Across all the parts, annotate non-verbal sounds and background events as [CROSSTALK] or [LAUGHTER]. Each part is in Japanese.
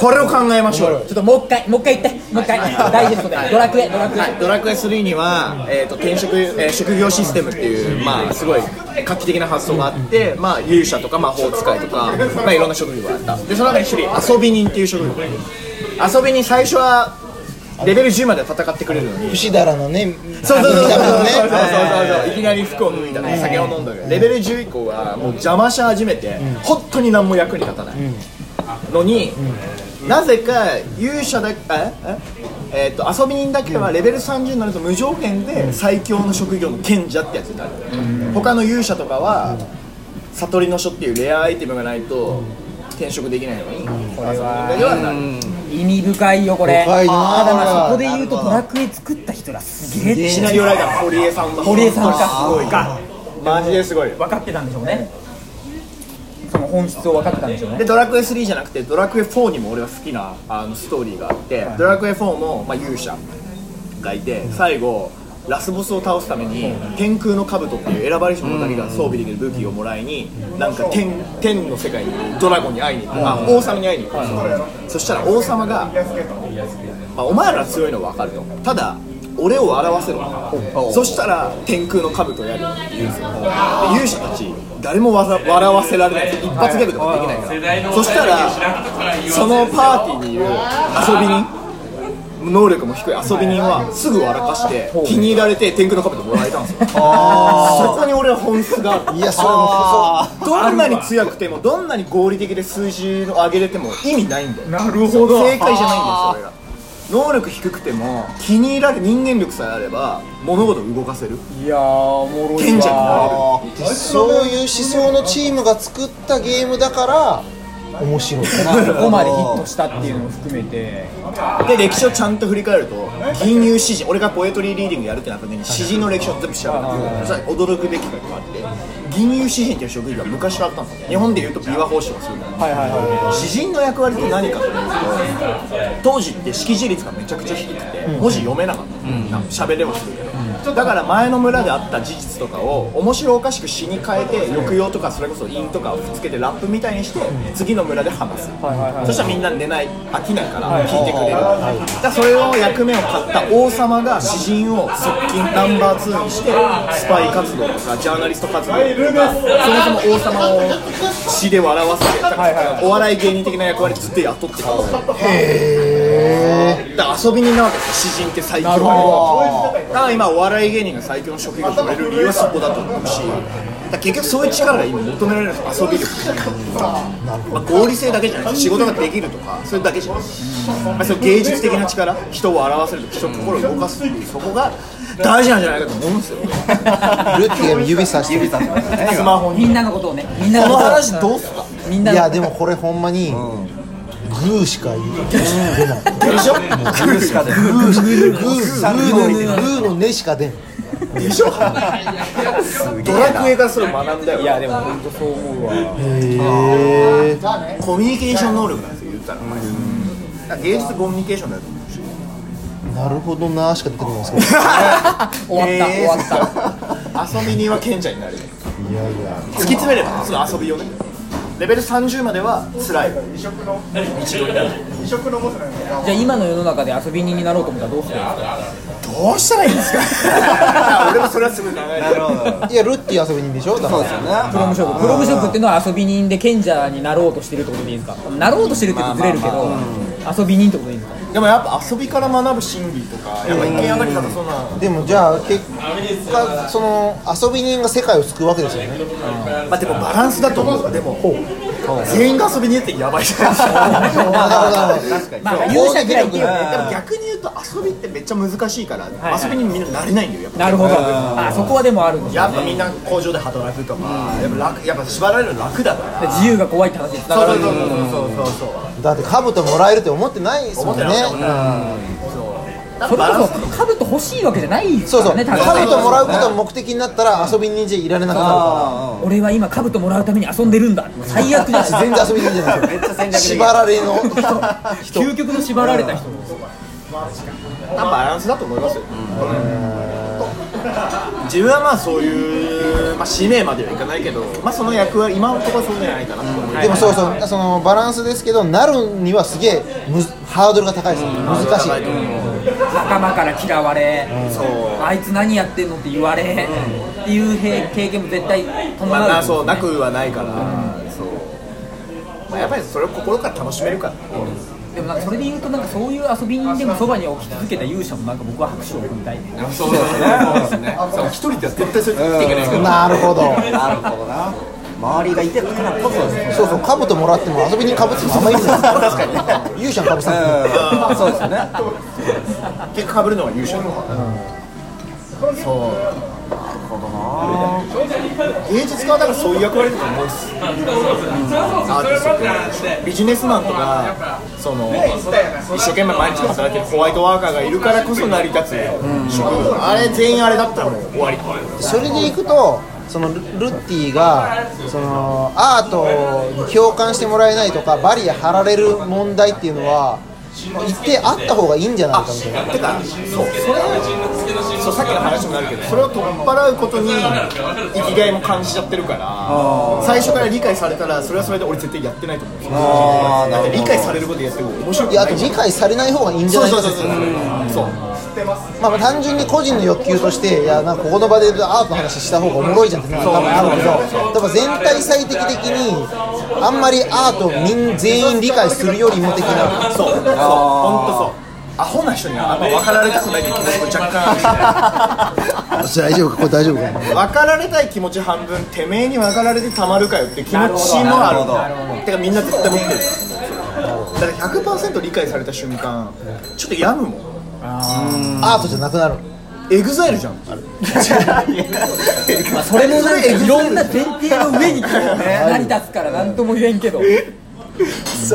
これを考えましょうよ。ちょっともう一回もう一回言って。もう一回。ダイジェストで。ドラクエドラクエ。ドラクエ3には、えー、と転職、えー職業システムっていう、まあ、すごい画期的な発想があって、まあ、勇者とか魔法使いとか、まあ、いろんな職業があった。でその中に一人遊び人っていう職業。遊び人最初はレベル10まで戦ってくれるのに。牛だらのね。そうそうそうそう。そうそういきなり服を脱いだり酒を飲んだり。レベル10以降はもう邪魔し始めて本当に何も役に立たない。のになぜか勇者だえええー、と遊び人だけはレベル30になると無条件で最強の職業の賢者ってやつになる。他の勇者とかは悟りの書っていうレアアイテムがないと転職できないのにこれは。だけはなる意味深いよこれ。深いなただまあこれそこで言うとドラクエ作った人らすげえシナリオライター。の堀江さんが堀江さんか。すごい。マジですごい分かってたんでしょうね本質を分かってたんでしょうね。でドラクエ3じゃなくてドラクエ4にも俺は好きなあのストーリーがあって、ドラクエ4も、まあ、勇者がいて最後ラスボスを倒すために天空の兜っていう選ばれし者だけが装備できる武器をもらいになんか天天の世界にドラゴンに会いに行く、あ王様に会いに行く。そしたら王様が、まあ、お前ら強いのは分かると。ただ俺を表せろそしたら天空の兜をやるって言う。ん。ですよで勇者たち誰もわざ笑わせられない。一発ギャグとかできないから。そしたらそのパーティーにいる遊び人能力も低い。遊び人はすぐ笑かして気に入られて天空の兜もらえたんですよ。そこに俺は本質があるいやそれもどんなに強くてもどんなに合理的で数字を上げれても意味ないんだよ。なるほど。正解じゃないんだよそれが。能力低くても気に入られ人間力さえあれば物事を動かせる。いやーおもろい賢者になれるそういう思想のチームが作ったゲームだから面白い。ここまでヒットしたっていうのも含めて。で歴史をちゃんと振り返ると銀融詩人俺がポエトリーリーディングやるってなった時に詩人の歴史を全部調べたそしたら驚くべきことがあって銀融詩人っていう職業が昔からあったんですよ日本でいうと琵琶法師とかそういうのはいはい。は詩人の役割って何かというと当時って識字率がめちゃくちゃ低くて文字読めなかった。なんか喋れはするけどだから前の村であった事実とかを面白おかしく詩に変えて抑揚とかそれこそ韻とかをつけてラップみたいにして次の村で話す。そしたらみんな寝ない飽きないから聞いてくれる。だからそれを役目を買った王様が詩人を側近ナンバー2にしてスパイ活動とかジャーナリスト活動とかそもそも王様を詩で笑わせてお笑い芸人的な役割ずっと雇ってただから遊び人なわけですよ。詩人って最強だから今お笑い芸人が最強の職業と言われる理由はそこだと思うし。結局そういう力が今求められるんですよ。遊び力。まあ、合理性だけじゃない。です仕事ができるとかそれだけじゃない。まあ、その芸術的な力人を笑わせるとか人の心を動かすっていうそこが大事なんじゃないかと思うんですよ。ルッティが指さしてるスマホに。みんなのことをねみんなのこのことを話どうすかいみんなのやでもこれほんまにグーしか言う出ないでしょ。グーしか出ないグーグーグーのグーの根しか出んでしょ。ドラクエからそれ学んだよいやでも本当そう思うわへえコミュニケーション能力なんですよ言ったら芸術コミュニケーションだと思うなるほどなしか出てこないですけど終わった終わったた遊び人は賢者になるいやいや突き詰めればその遊びをねレベル30までは辛い。一度になるじゃあ今の世の中で遊び人になろうと思ったらどうするんですか？どうしたらいいんですか？[LAUGHS] 俺もそれはすごい考えてる。いやルッティ遊び人でしょ？だから。プロムショップ。プロムショップっていうのは遊び人で賢者になろうとしてるってことでいいですか？なろうとしてるって言うとずれるけど遊び人ってことでいいんですか？でもやっぱ遊びから学ぶ心理とかやっぱ一見上がり方そんな。でもじゃあ結果その遊び人が世界を救うわけですよね。まあでもバランスだと思う。でも全員が遊びに行ってやばい。じゃないですかまあ勇者ぐらいっていうでねも逆に言うと遊びってめっちゃ難しいから遊びにみんななれないんだよやっぱ。なるほど。あそこはでもあるんやっぱみんな工場で働くとかやっぱ楽やっぱ縛られるの楽だから。自由が怖いって話ですそうそうそうそうそうそう。だって兜もらえるって思ってないですもんね。思ってないそれこそ兜欲しいわけじゃないですそうそう。からね多分兜もらうことが目的になったら遊び人じゃいられなくなるか俺は今兜もらうために遊んでるんだ。最悪だら全然遊び人じゃない。ですよ縛られの。[LAUGHS] 究極の縛られた人。バランスだと思いますよ。自分はまあそういう、まあ、使命まではいかないけど、まあ、その役割今のところそうじゃないかなと思う、でもそうそう。そのバランスですけどなるにはすげえむずハードルが高いですよ。難しい仲間から嫌われ、あいつ何やってんのって言われ、っていうへ経験も絶対伴う、まあなそうなくはないから、そう、まあ、やっぱりそれを心から楽しめるか。ら、でもなんかそれで言うとなんかそういう遊び人でもそばに置き続けた勇者もなんか僕は拍手を送りたい。ねそうですね。そうですね。そう。一人では絶対それ生きていけないから。なるほど。[LAUGHS] なるほどな周りがいてるからこそですね。そうそう兜もらっても遊びにかぶってもあんまり意味ない確かに。勇者かぶさんそうですよね。結果かぶるのは優勝、そう。芸術家はだからそういう役割だと思うんです。アーティストってビジネスマンとかその一生懸命毎日働いてるホワイトワーカーがいるからこそ成り立つ職業。あれ全員あれだったらもう終わり。それでいくとそのルルッティがそのアートに共感してもらえないとかバリア張られる問題っていうのは一定あった方がいいんじゃないかみたいな。てかそう。それそうさっきの話もなるけどそれを取っ払うことに生きがいも感じちゃってるから最初から理解されたらそれはそれで俺絶対やってないと思う。んですよだって理解されることやっても面白くいやあとない理解されない方がいいんじゃないかそうそうそうそう。そうまあ、まあ単純に個人の欲求としていやなんかここの場でアートの話した方がおもろいじゃんってのは多分あるけど多分全体最適的にあんまりアートをみん全員理解するよりも的な。そう。そう。本当そう。アホな人にはあんま分かられたくないって気持ちも若干あ [LAUGHS] 大丈夫か？これ大丈夫か？る分かられたい気持ち半分てめえに分かられてたまるかよって気持ちもある。てかみんな絶対持ってる。だから100%理解された瞬間ちょっと病むもんアートじゃなくなる。エグザイルじゃん。あれ。まあそれもなんかいろんな前提の上にこう成り立つから何とも言えんけど。い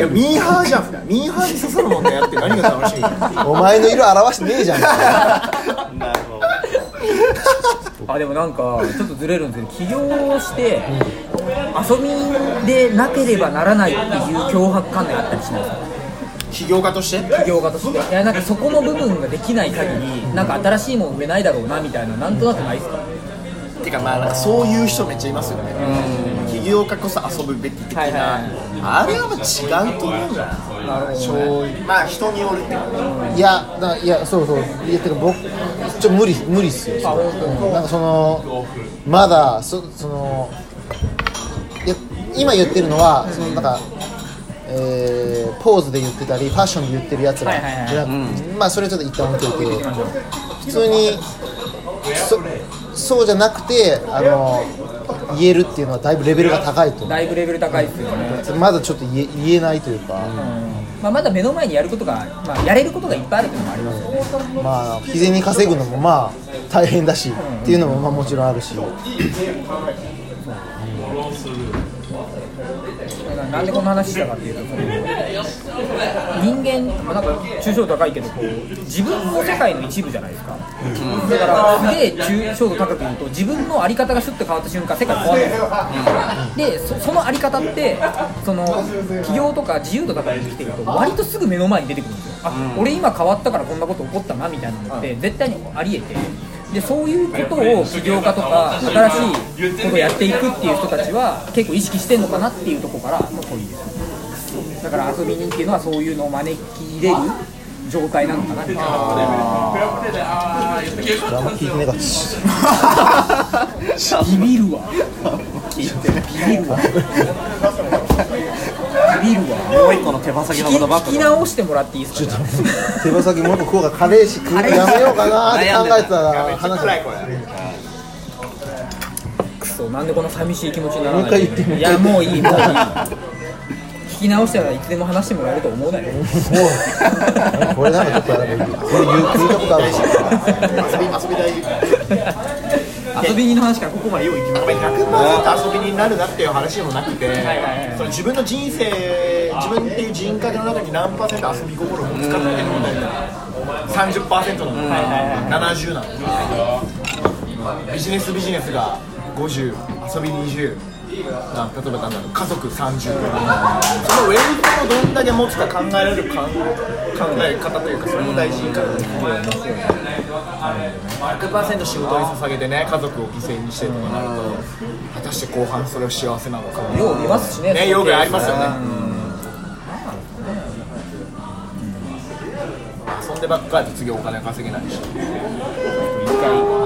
やミーハーじゃん。ミーハーに刺さるもんねやって何が楽しいお前の色表してねえじゃん。[LAUGHS] あでもなんかちょっとずれるんですけど起業して遊びでなければならないっていう脅迫観念あったりしないですか？起業家として？起業家として。いやなんかそこの部分ができない限りなんか新しいもん売れないだろうなみたいななんとなくないですか？てかまあなんかそういう人めっちゃいますよね。起業家こそ遊ぶべき的な、はいはいあれはまあ違うと思うななるほど、ね、まあ人によるって。いうかいやだいやそうそう。いやてか僕ちょ無理無理っすよ。あ本当？になんかそのまだそそのいや今言ってるのはそのなんか、えーポーズで言ってたりファッションで言ってるやつら、まあそれちょっと一旦置いといて。普通にそそうじゃなくてあの言えるっていうのはだいぶレベルが高いと。だいぶレベル高いですよね、まだちょっと言え言えないというか、まあ、まだ目の前にやることが、まあ、やれることがいっぱいあるっていうのもあります。よねまあ日銭稼ぐのもまあ大変だし、っていうのもまあもちろんあるしなんでこの話したかっていうと人間、まあ、なんか抽象度高いけどこう自分の世界の一部じゃないですか、だからすげえ抽象度高く言うと自分の在り方がシュッと変わった瞬間世界変わるんですよでそその在り方ってその起業とか自由度高く生きてると割とすぐ目の前に出てくるんですよ。あ、俺今変わったからこんなこと起こったなみたいなのって絶対にありえてでそういうことを起業家とか新しいことをやっていくっていう人たちは結構意識してんのかなっていうところからの問いですだから遊び人っていうのはそういうのを招き入れる状態なのかなみたいなあんま聞いてねえか [LAUGHS] ビビるわ。[LAUGHS] ビビるわビビるわ。もう一個の手羽先のことばっか聞き直してもらっていいですか手羽先もう一個食おうかカレーし食うやめようかなって考えてたら話暗いこれ。クソなんでこの寂しい気持ちにならないもう一回言ってもういやもういい。もういい。聞き直したらいつでも話してもらえると思うなよもうこれなんかちょっとあれ言う聞いたことあるし [LAUGHS] 遊び遊び大事遊び人の話からここまでよう行きまやっぱり100%遊び人になるなっていう話でもなくて、はいはいその自分の人生自分っていう人格の中に何パーセント遊び心を持つかっていう問題。が30%なの。か、70なのか、ビジネスビジネスが50遊び20な例えばなんだろう家族30そのウェルトをどんだけ持つか考えられるか考え方というかそれも大事かな100%仕事に捧げてね。家族を犠牲にしてとかなると果たして後半それを幸せなのかよう見ますしね。ねよくありますよね。遊ん。でばっかりと次お金稼げないし一回